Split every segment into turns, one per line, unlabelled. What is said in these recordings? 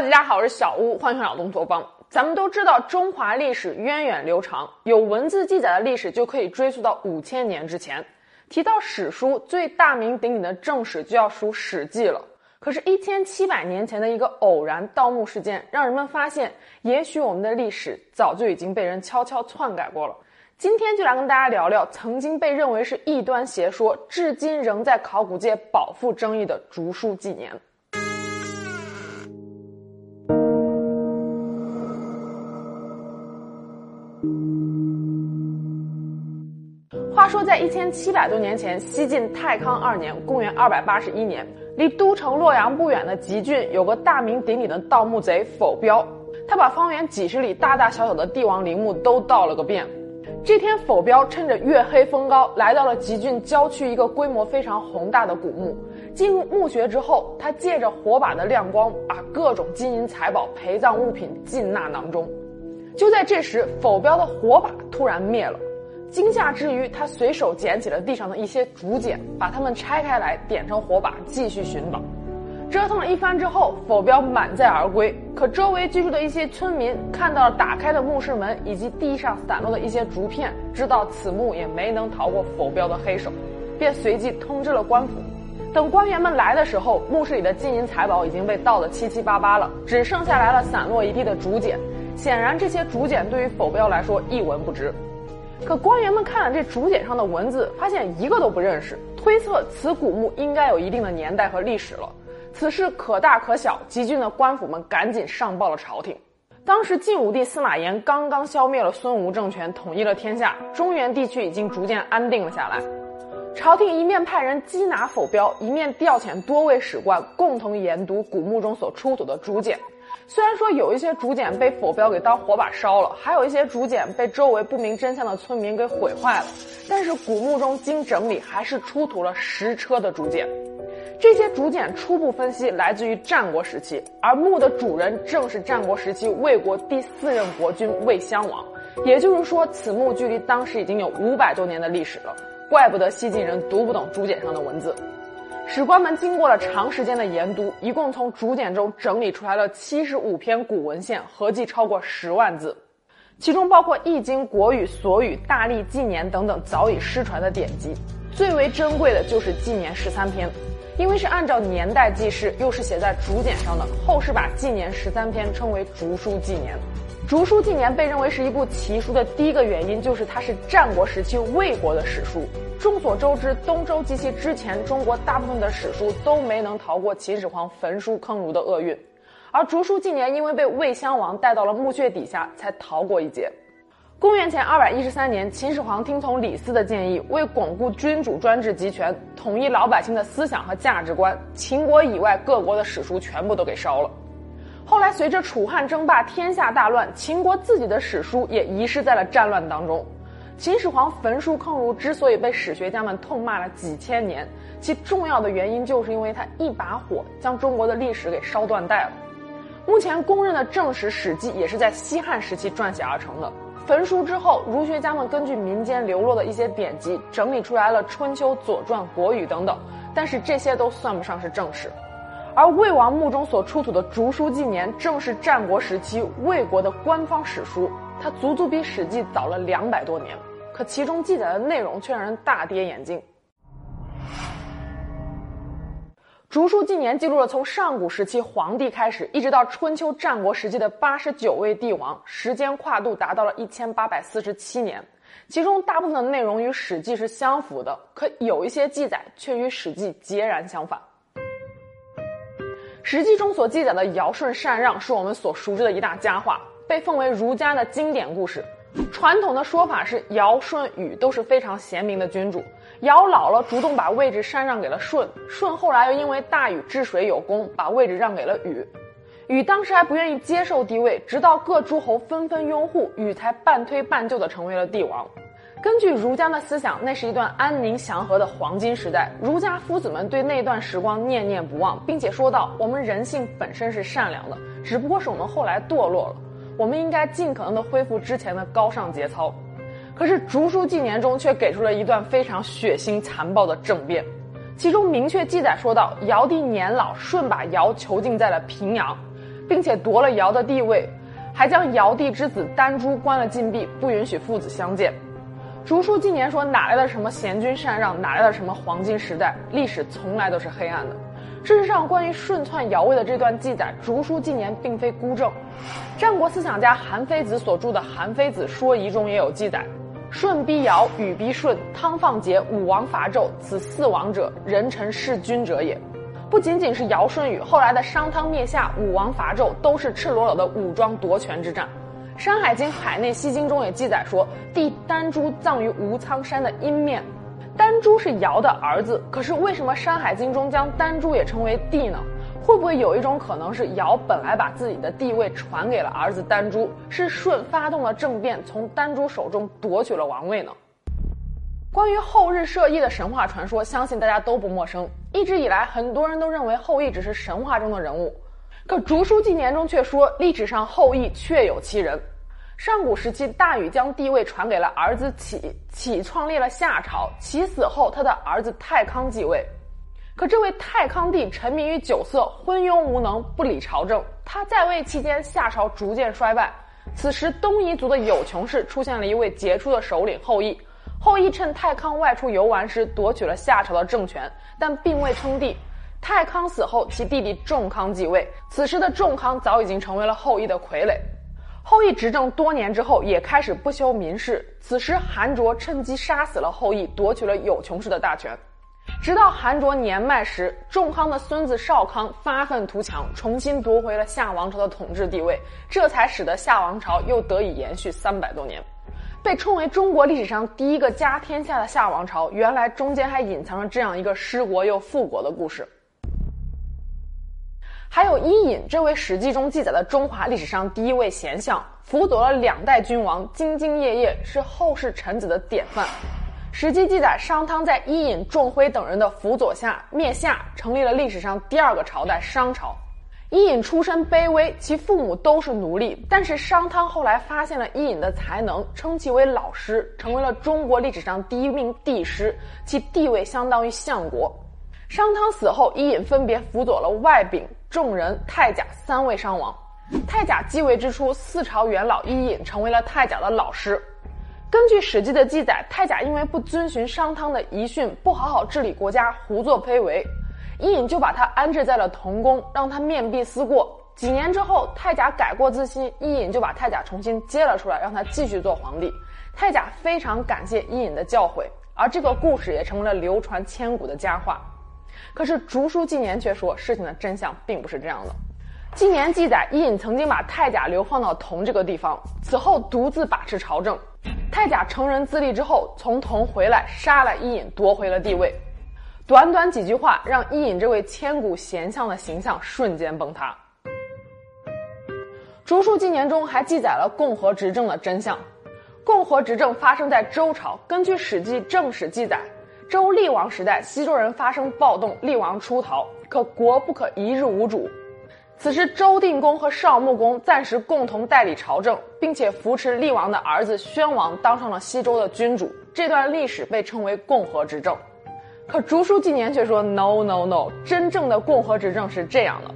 大家好，我是小屋，欢迎来到东托邦。咱们都知道，中华历史源远流长，有文字记载的历史就可以追溯到五千年之前。提到史书，最大名鼎鼎的正史就要数《史记》了。可是，一千七百年前的一个偶然盗墓事件，让人们发现，也许我们的历史早就已经被人悄悄篡改过了。今天就来跟大家聊聊，曾经被认为是异端邪说，至今仍在考古界饱腹争议的竹书纪年。说，在一千七百多年前，西晋太康二年（公元二百八十一年），离都城洛阳不远的吉郡，有个大名鼎鼎的盗墓贼否彪。他把方圆几十里大大小小的帝王陵墓都盗了个遍。这天，否彪趁着月黑风高，来到了吉郡郊区一个规模非常宏大的古墓。进入墓穴之后，他借着火把的亮光，把各种金银财宝、陪葬物品尽纳囊中。就在这时，否彪的火把突然灭了。惊吓之余，他随手捡起了地上的一些竹简，把它们拆开来，点成火把，继续寻宝。折腾了一番之后，否标满载而归。可周围居住的一些村民看到了打开的墓室门以及地上散落的一些竹片，知道此墓也没能逃过否标的黑手，便随即通知了官府。等官员们来的时候，墓室里的金银财宝已经被盗得七七八八了，只剩下来了散落一地的竹简。显然，这些竹简对于否标来说一文不值。可官员们看了这竹简上的文字，发现一个都不认识，推测此古墓应该有一定的年代和历史了。此事可大可小，集郡的官府们赶紧上报了朝廷。当时晋武帝司马炎刚刚消灭了孙吴政权，统一了天下，中原地区已经逐渐安定了下来。朝廷一面派人缉拿否标，一面调遣多位史官共同研读古墓中所出土的竹简。虽然说有一些竹简被否彪给当火把烧了，还有一些竹简被周围不明真相的村民给毁坏了，但是古墓中经整理还是出土了十车的竹简。这些竹简初步分析来自于战国时期，而墓的主人正是战国时期魏国第四任国君魏襄王。也就是说，此墓距离当时已经有五百多年的历史了。怪不得西晋人读不懂竹简上的文字。史官们经过了长时间的研读，一共从竹简中整理出来了七十五篇古文献，合计超过十万字，其中包括《易经》《国语》《所语》《大历纪年》等等早已失传的典籍。最为珍贵的就是纪年十三篇，因为是按照年代记事，又是写在竹简上的，后世把纪年十三篇称为《竹书纪年》。《竹书纪年》被认为是一部奇书的第一个原因，就是它是战国时期魏国的史书。众所周知，东周及其之前，中国大部分的史书都没能逃过秦始皇焚书坑儒的厄运，而《竹书纪年》因为被魏襄王带到了墓穴底下，才逃过一劫。公元前二百一十三年，秦始皇听从李斯的建议，为巩固君主专制集权、统一老百姓的思想和价值观，秦国以外各国的史书全部都给烧了。后来，随着楚汉争霸，天下大乱，秦国自己的史书也遗失在了战乱当中。秦始皇焚书坑儒之所以被史学家们痛骂了几千年，其重要的原因就是因为他一把火将中国的历史给烧断带了。目前公认的正史《史记》也是在西汉时期撰写而成的。焚书之后，儒学家们根据民间流落的一些典籍，整理出来了《春秋》《左传》《国语》等等，但是这些都算不上是正史。而魏王墓中所出土的《竹书纪年》，正是战国时期魏国的官方史书，它足足比《史记》早了两百多年。可其中记载的内容却让人大跌眼镜。《竹书纪年》记录了从上古时期皇帝开始，一直到春秋战国时期的八十九位帝王，时间跨度达到了一千八百四十七年。其中大部分的内容与《史记》是相符的，可有一些记载却与《史记》截然相反。《史记》中所记载的尧舜禅让是我们所熟知的一大佳话，被奉为儒家的经典故事。传统的说法是尧舜禹都是非常贤明的君主，尧老了主动把位置禅让给了舜，舜后来又因为大禹治水有功，把位置让给了禹。禹当时还不愿意接受帝位，直到各诸侯纷纷拥护，禹才半推半就的成为了帝王。根据儒家的思想，那是一段安宁祥和的黄金时代。儒家夫子们对那段时光念念不忘，并且说道：“我们人性本身是善良的，只不过是我们后来堕落了。我们应该尽可能的恢复之前的高尚节操。”可是《竹书纪年》中却给出了一段非常血腥残暴的政变，其中明确记载说道：尧帝年老，舜把尧囚禁在了平阳。并且夺了尧的地位，还将尧帝之子丹朱关了禁闭，不允许父子相见。竹书纪年说哪来的什么贤君禅让，哪来的什么黄金时代？历史从来都是黑暗的。事实上，关于顺篡尧位的这段记载，竹书纪年并非孤证。战国思想家韩非子所著的《韩非子说仪》中也有记载：舜逼尧，禹逼舜，汤放桀，武王伐纣，此四王者，人臣弑君者也。不仅仅是尧舜禹，后来的商汤灭夏、武王伐纣，都是赤裸裸的武装夺权之战。《山海经·海内西经》中也记载说，帝丹朱葬于吴苍山的阴面。丹朱是尧的儿子，可是为什么《山海经》中将丹朱也称为帝呢？会不会有一种可能是尧本来把自己的地位传给了儿子丹朱，是舜发动了政变，从丹朱手中夺取了王位呢？关于后羿射日的神话传说，相信大家都不陌生。一直以来，很多人都认为后羿只是神话中的人物。可《竹书纪年》中却说，历史上后羿确有其人。上古时期，大禹将帝位传给了儿子启，启创立了夏朝。启死后，他的儿子太康继位。可这位太康帝沉迷于酒色，昏庸无能，不理朝政。他在位期间，夏朝逐渐衰败。此时，东夷族的有穷氏出现了一位杰出的首领后羿。后羿趁太康外出游玩时，夺取了夏朝的政权，但并未称帝。太康死后，其弟弟仲康继位。此时的仲康早已经成为了后羿的傀儡。后羿执政多年之后，也开始不修民事。此时，韩卓趁机杀死了后羿，夺取了有穷氏的大权。直到韩卓年迈时，仲康的孙子少康发愤图强，重新夺回了夏王朝的统治地位，这才使得夏王朝又得以延续三百多年。被称为中国历史上第一个家天下的夏王朝，原来中间还隐藏着这样一个失国又复国的故事。还有伊尹这位史记中记载的中华历史上第一位贤相，辅佐了两代君王，兢兢业业，是后世臣子的典范。史记记载，商汤在伊尹、仲辉等人的辅佐下灭夏，成立了历史上第二个朝代商朝。伊尹出身卑微，其父母都是奴隶，但是商汤后来发现了伊尹的才能，称其为老师，成为了中国历史上第一名帝师，其地位相当于相国。商汤死后，伊尹分别辅佐了外丙、众人、太甲三位伤亡。太甲继位之初，四朝元老伊尹成为了太甲的老师。根据《史记》的记载，太甲因为不遵循商汤的遗训，不好好治理国家，胡作非为，伊尹就把他安置在了童宫，让他面壁思过。几年之后，太甲改过自新，伊尹就把太甲重新接了出来，让他继续做皇帝。太甲非常感谢伊尹的教诲，而这个故事也成为了流传千古的佳话。可是竹书纪年却说，事情的真相并不是这样的。纪年记载，伊尹曾经把太甲流放到佟这个地方，此后独自把持朝政。太甲成人自立之后，从佟回来，杀了伊尹，夺回了帝位。短短几句话，让伊尹这位千古贤相的形象瞬间崩塌。竹书纪年中还记载了共和执政的真相。共和执政发生在周朝，根据《史记·正史》记载。周厉王时代，西周人发生暴动，厉王出逃，可国不可一日无主。此时，周定公和少穆公暂时共同代理朝政，并且扶持厉王的儿子宣王当上了西周的君主。这段历史被称为共和执政。可竹书纪年却说：“No No No，真正的共和执政是这样的：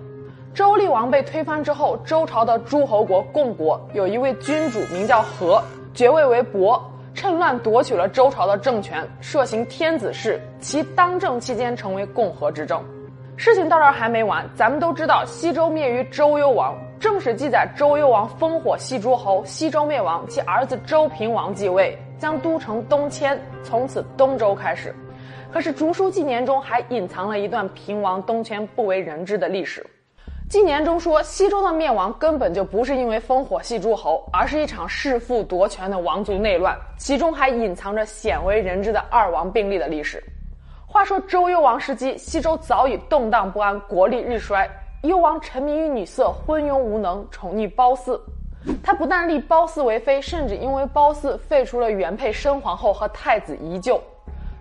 周厉王被推翻之后，周朝的诸侯国共国有一位君主名叫和，爵位为伯。”趁乱夺取了周朝的政权，设行天子事。其当政期间成为共和之政。事情到这儿还没完，咱们都知道西周灭于周幽王。正史记载，周幽王烽火戏诸侯，西周灭亡，其儿子周平王继位，将都城东迁，从此东周开始。可是竹书纪年中还隐藏了一段平王东迁不为人知的历史。纪年中说，西周的灭亡根本就不是因为烽火戏诸侯，而是一场弑父夺权的王族内乱，其中还隐藏着鲜为人知的二王并立的历史。话说周幽王时期，西周早已动荡不安，国力日衰。幽王沉迷于女色，昏庸无能，宠溺褒姒。他不但立褒姒为妃，甚至因为褒姒废除了原配申皇后和太子宜臼。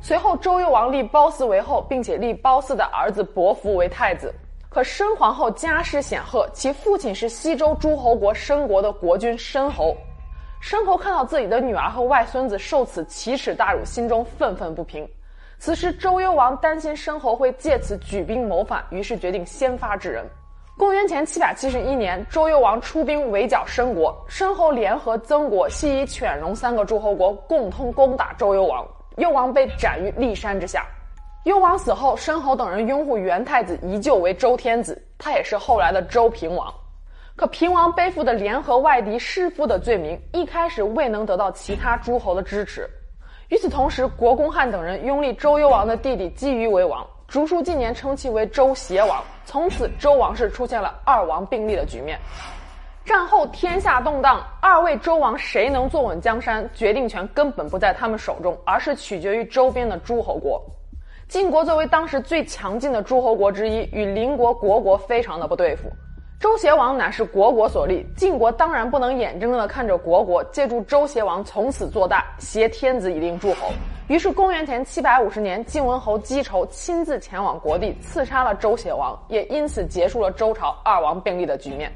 随后，周幽王立褒姒为后，并且立褒姒的儿子伯服为太子。可申皇后家世显赫，其父亲是西周诸侯国申国的国君申侯。申侯看到自己的女儿和外孙子受此奇耻大辱，心中愤愤不平。此时周幽王担心申侯会借此举兵谋反，于是决定先发制人。公元前七百七十一年，周幽王出兵围剿申国，申侯联合曾国、西夷、犬戎三个诸侯国共同攻打周幽王，幽王被斩于骊山之下。幽王死后，申侯等人拥护元太子依旧为周天子，他也是后来的周平王。可平王背负的联合外敌弑父的罪名，一开始未能得到其他诸侯的支持。与此同时，国公汉等人拥立周幽王的弟弟姬于为王。竹书纪年称其为周邪王，从此周王室出现了二王并立的局面。战后天下动荡，二位周王谁能坐稳江山，决定权根本不在他们手中，而是取决于周边的诸侯国。晋国作为当时最强劲的诸侯国之一，与邻国国国非常的不对付。周邪王乃是国国所立，晋国当然不能眼睁睁地看着国国借助周邪王从此做大，挟天子以令诸侯。于是，公元前七百五十年，晋文侯姬仇亲自前往国地，刺杀了周邪王，也因此结束了周朝二王并立的局面。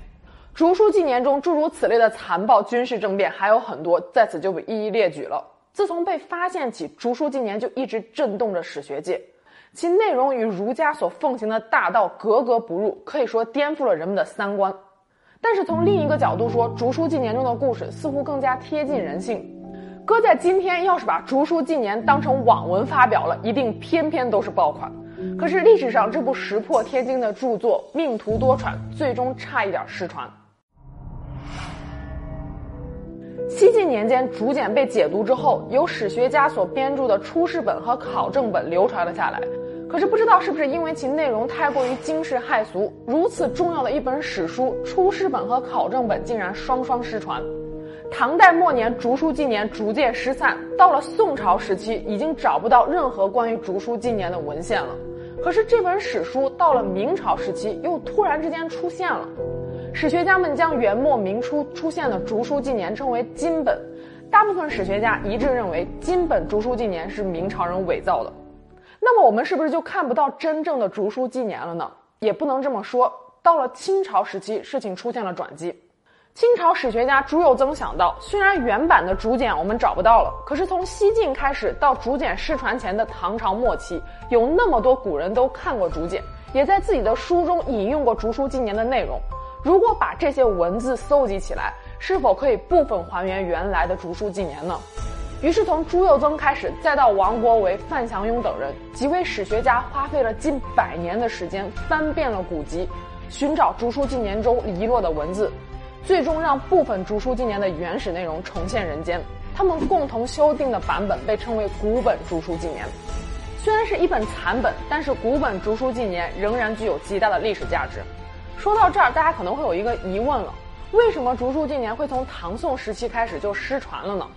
竹书纪年中诸如此类的残暴军事政变还有很多，在此就不一一列举了。自从被发现起，竹书纪年就一直震动着史学界，其内容与儒家所奉行的大道格格不入，可以说颠覆了人们的三观。但是从另一个角度说，竹书纪年中的故事似乎更加贴近人性。搁在今天，要是把《竹书纪年》当成网文发表了，一定篇篇都是爆款。可是历史上这部石破天惊的著作命途多舛，最终差一点失传。西晋年间，竹简被解读之后，由史学家所编著的出世本和考证本流传了下来。可是不知道是不是因为其内容太过于惊世骇俗，如此重要的一本史书，出世本和考证本竟然双双失传。唐代末年，竹书纪年逐渐失散。到了宋朝时期，已经找不到任何关于竹书纪年的文献了。可是这本史书到了明朝时期，又突然之间出现了。史学家们将元末明初出现的竹书纪年称为金本。大部分史学家一致认为，金本竹书纪年是明朝人伪造的。那么我们是不是就看不到真正的竹书纪年了呢？也不能这么说。到了清朝时期，事情出现了转机。清朝史学家朱佑曾想到，虽然原版的竹简我们找不到了，可是从西晋开始到竹简失传前的唐朝末期，有那么多古人都看过竹简，也在自己的书中引用过竹书纪年的内容。如果把这些文字搜集起来，是否可以部分还原原来的竹书纪年呢？于是从朱佑增开始，再到王国维、范祥雍等人几位史学家，花费了近百年的时间，翻遍了古籍，寻找竹书纪年中遗落的文字。最终让部分竹书纪年的原始内容重现人间，他们共同修订的版本被称为古本竹书纪年。虽然是一本残本，但是古本竹书纪年仍然具有极大的历史价值。说到这儿，大家可能会有一个疑问了：为什么竹书纪年会从唐宋时期开始就失传了呢？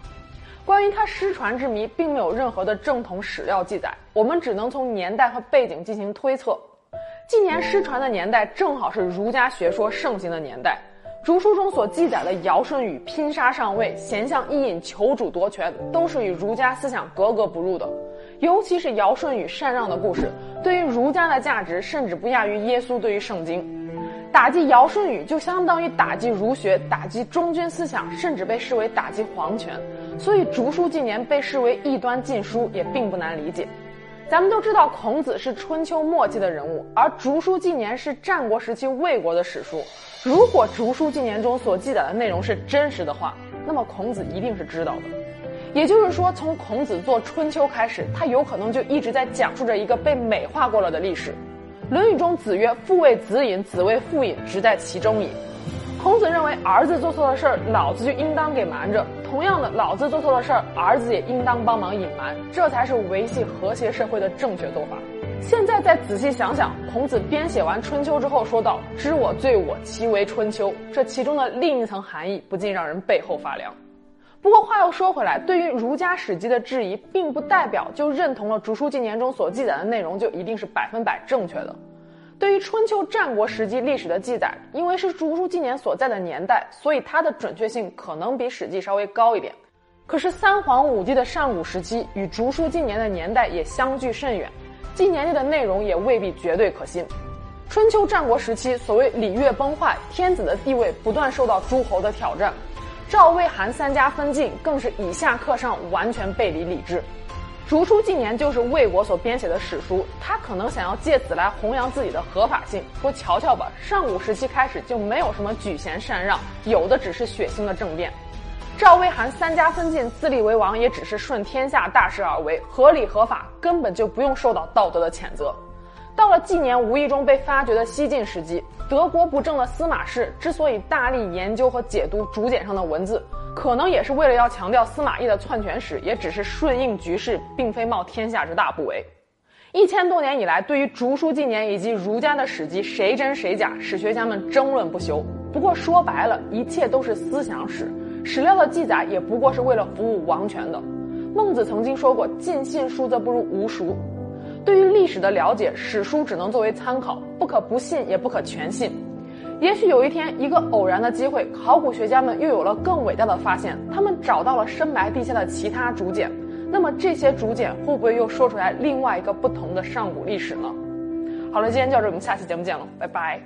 关于它失传之谜，并没有任何的正统史料记载，我们只能从年代和背景进行推测。纪年失传的年代正好是儒家学说盛行的年代。竹书中所记载的尧舜禹拼杀上位、贤相伊尹求主夺权，都是与儒家思想格格不入的。尤其是尧舜禹禅让的故事，对于儒家的价值，甚至不亚于耶稣对于圣经。打击尧舜禹，就相当于打击儒学、打击忠君思想，甚至被视为打击皇权。所以，竹书纪年被视为异端禁书，也并不难理解。咱们都知道，孔子是春秋末期的人物，而竹书纪年是战国时期魏国的史书。如果《竹书纪年》中所记载的内容是真实的话，那么孔子一定是知道的。也就是说，从孔子做《春秋》开始，他有可能就一直在讲述着一个被美化过了的历史。《论语》中子曰：“父为子隐，子为父隐，直在其中矣。”孔子认为，儿子做错了事儿，老子就应当给瞒着；同样的，老子做错了事儿，儿子也应当帮忙隐瞒，这才是维系和谐社会的正确做法。现在再仔细想想，孔子编写完《春秋》之后，说道：“知我罪我，其为春秋。”这其中的另一层含义，不禁让人背后发凉。不过话又说回来，对于儒家史籍的质疑，并不代表就认同了《竹书纪年》中所记载的内容就一定是百分百正确的。对于春秋战国时期历史的记载，因为是《竹书纪年》所在的年代，所以它的准确性可能比《史记》稍微高一点。可是三皇五帝的上古时期与《竹书纪年》的年代也相距甚远。纪年内的内容也未必绝对可信。春秋战国时期，所谓礼乐崩坏，天子的地位不断受到诸侯的挑战，赵、魏、韩三家分晋更是以下克上，完全背离礼制。竹书纪年就是魏国所编写的史书，他可能想要借此来弘扬自己的合法性，说瞧瞧吧，上古时期开始就没有什么举贤禅让，有的只是血腥的政变。赵魏韩三家分晋，自立为王，也只是顺天下大势而为，合理合法，根本就不用受到道德的谴责。到了纪年无意中被发掘的西晋时期，德国不正的司马氏之所以大力研究和解读竹简上的文字。可能也是为了要强调司马懿的篡权史，也只是顺应局势，并非冒天下之大不为。一千多年以来，对于竹书纪年以及儒家的史记，谁真谁假，史学家们争论不休。不过说白了，一切都是思想史，史料的记载也不过是为了服务王权的。孟子曾经说过：“尽信书则不如无书。”对于历史的了解，史书只能作为参考，不可不信，也不可全信。也许有一天，一个偶然的机会，考古学家们又有了更伟大的发现，他们找到了深埋地下的其他竹简。那么这些竹简会不会又说出来另外一个不同的上古历史呢？好了，今天就到这，我们下期节目见了，拜拜。